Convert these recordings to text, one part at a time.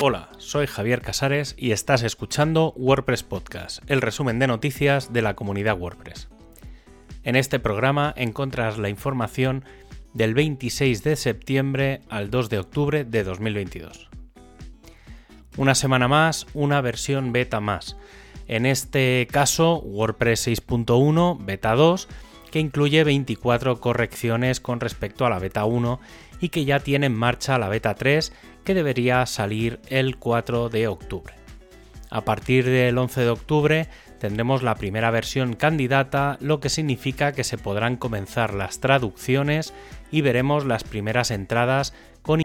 Hola, soy Javier Casares y estás escuchando WordPress Podcast, el resumen de noticias de la comunidad WordPress. En este programa encuentras la información del 26 de septiembre al 2 de octubre de 2022. Una semana más, una versión beta más. En este caso, WordPress 6.1 beta 2, que incluye 24 correcciones con respecto a la beta 1 y que ya tiene en marcha la beta 3 que debería salir el 4 de octubre. A partir del 11 de octubre tendremos la primera versión candidata, lo que significa que se podrán comenzar las traducciones y veremos las primeras entradas con...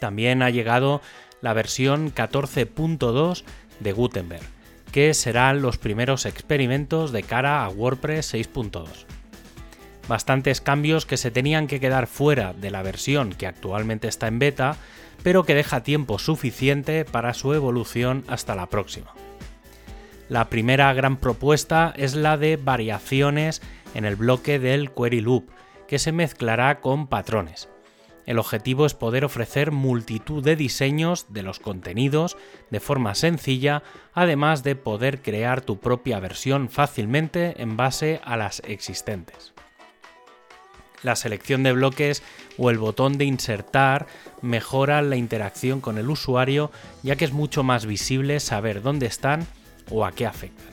También ha llegado la versión 14.2 de Gutenberg, que serán los primeros experimentos de cara a WordPress 6.2. Bastantes cambios que se tenían que quedar fuera de la versión que actualmente está en beta, pero que deja tiempo suficiente para su evolución hasta la próxima. La primera gran propuesta es la de variaciones en el bloque del query loop, que se mezclará con patrones. El objetivo es poder ofrecer multitud de diseños de los contenidos de forma sencilla, además de poder crear tu propia versión fácilmente en base a las existentes. La selección de bloques o el botón de insertar mejora la interacción con el usuario ya que es mucho más visible saber dónde están o a qué afectan.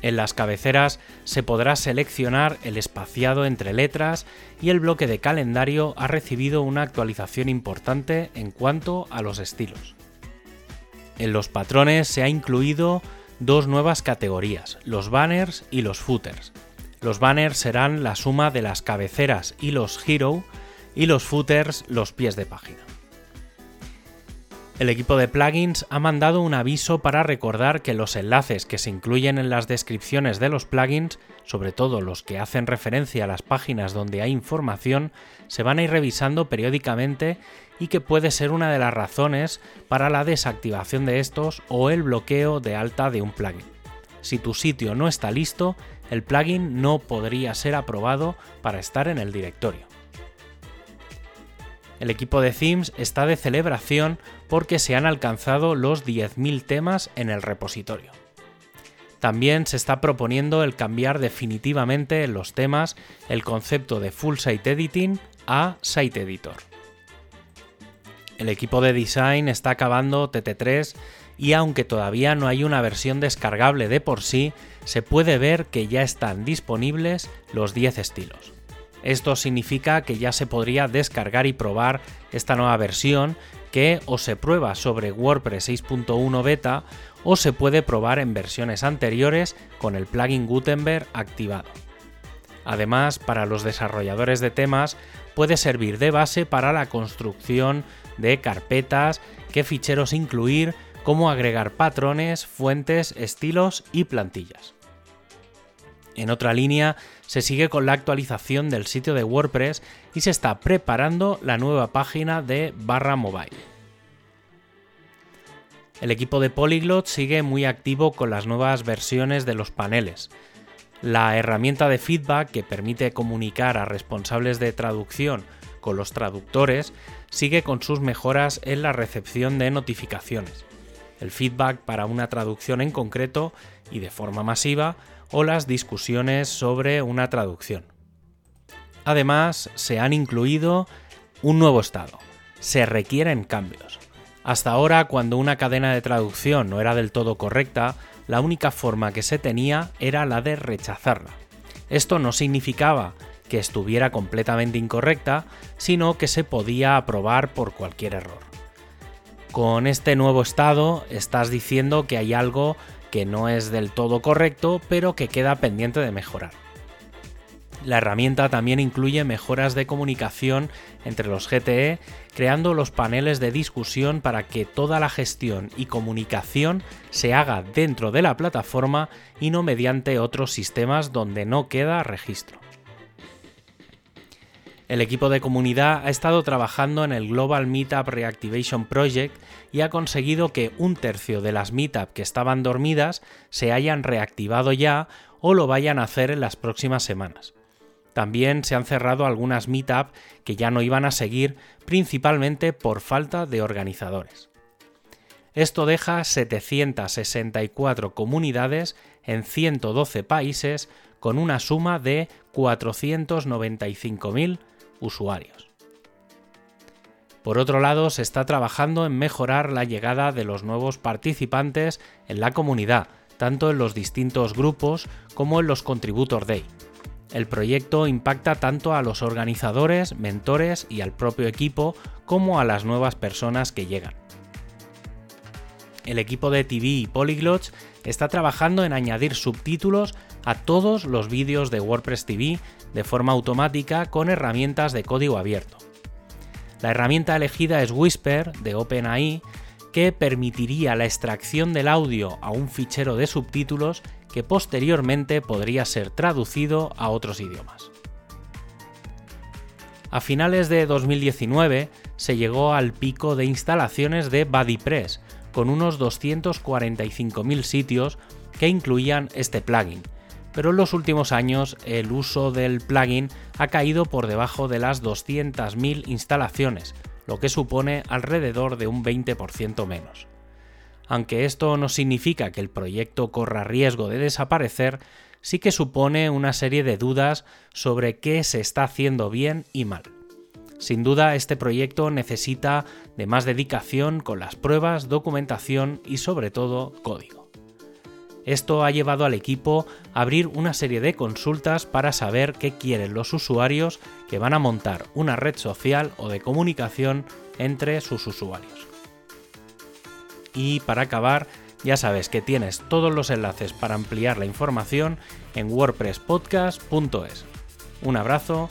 En las cabeceras se podrá seleccionar el espaciado entre letras y el bloque de calendario ha recibido una actualización importante en cuanto a los estilos. En los patrones se ha incluido dos nuevas categorías, los banners y los footers. Los banners serán la suma de las cabeceras y los hero y los footers los pies de página. El equipo de plugins ha mandado un aviso para recordar que los enlaces que se incluyen en las descripciones de los plugins, sobre todo los que hacen referencia a las páginas donde hay información, se van a ir revisando periódicamente y que puede ser una de las razones para la desactivación de estos o el bloqueo de alta de un plugin. Si tu sitio no está listo, el plugin no podría ser aprobado para estar en el directorio. El equipo de themes está de celebración porque se han alcanzado los 10.000 temas en el repositorio. También se está proponiendo el cambiar definitivamente en los temas el concepto de Full Site Editing a Site Editor. El equipo de design está acabando TT3 y aunque todavía no hay una versión descargable de por sí, se puede ver que ya están disponibles los 10 estilos. Esto significa que ya se podría descargar y probar esta nueva versión que o se prueba sobre WordPress 6.1 beta o se puede probar en versiones anteriores con el plugin Gutenberg activado. Además, para los desarrolladores de temas puede servir de base para la construcción de carpetas, qué ficheros incluir, cómo agregar patrones, fuentes, estilos y plantillas. En otra línea, se sigue con la actualización del sitio de WordPress y se está preparando la nueva página de barra mobile. El equipo de Polyglot sigue muy activo con las nuevas versiones de los paneles. La herramienta de feedback que permite comunicar a responsables de traducción con los traductores sigue con sus mejoras en la recepción de notificaciones. El feedback para una traducción en concreto y de forma masiva o las discusiones sobre una traducción. Además, se han incluido un nuevo estado. Se requieren cambios. Hasta ahora, cuando una cadena de traducción no era del todo correcta, la única forma que se tenía era la de rechazarla. Esto no significaba que estuviera completamente incorrecta, sino que se podía aprobar por cualquier error. Con este nuevo estado estás diciendo que hay algo que no es del todo correcto, pero que queda pendiente de mejorar. La herramienta también incluye mejoras de comunicación entre los GTE, creando los paneles de discusión para que toda la gestión y comunicación se haga dentro de la plataforma y no mediante otros sistemas donde no queda registro. El equipo de comunidad ha estado trabajando en el Global Meetup Reactivation Project y ha conseguido que un tercio de las Meetup que estaban dormidas se hayan reactivado ya o lo vayan a hacer en las próximas semanas. También se han cerrado algunas meetup que ya no iban a seguir, principalmente por falta de organizadores. Esto deja 764 comunidades en 112 países con una suma de 495.000 usuarios. Por otro lado, se está trabajando en mejorar la llegada de los nuevos participantes en la comunidad, tanto en los distintos grupos como en los Contributor Day. El proyecto impacta tanto a los organizadores, mentores y al propio equipo como a las nuevas personas que llegan. El equipo de TV y Polyglots está trabajando en añadir subtítulos a todos los vídeos de WordPress TV de forma automática con herramientas de código abierto. La herramienta elegida es Whisper de OpenAI que permitiría la extracción del audio a un fichero de subtítulos que posteriormente podría ser traducido a otros idiomas. A finales de 2019 se llegó al pico de instalaciones de BuddyPress, con unos 245.000 sitios que incluían este plugin, pero en los últimos años el uso del plugin ha caído por debajo de las 200.000 instalaciones, lo que supone alrededor de un 20% menos. Aunque esto no significa que el proyecto corra riesgo de desaparecer, sí que supone una serie de dudas sobre qué se está haciendo bien y mal. Sin duda, este proyecto necesita de más dedicación con las pruebas, documentación y sobre todo código. Esto ha llevado al equipo a abrir una serie de consultas para saber qué quieren los usuarios que van a montar una red social o de comunicación entre sus usuarios. Y para acabar, ya sabes que tienes todos los enlaces para ampliar la información en wordpresspodcast.es. Un abrazo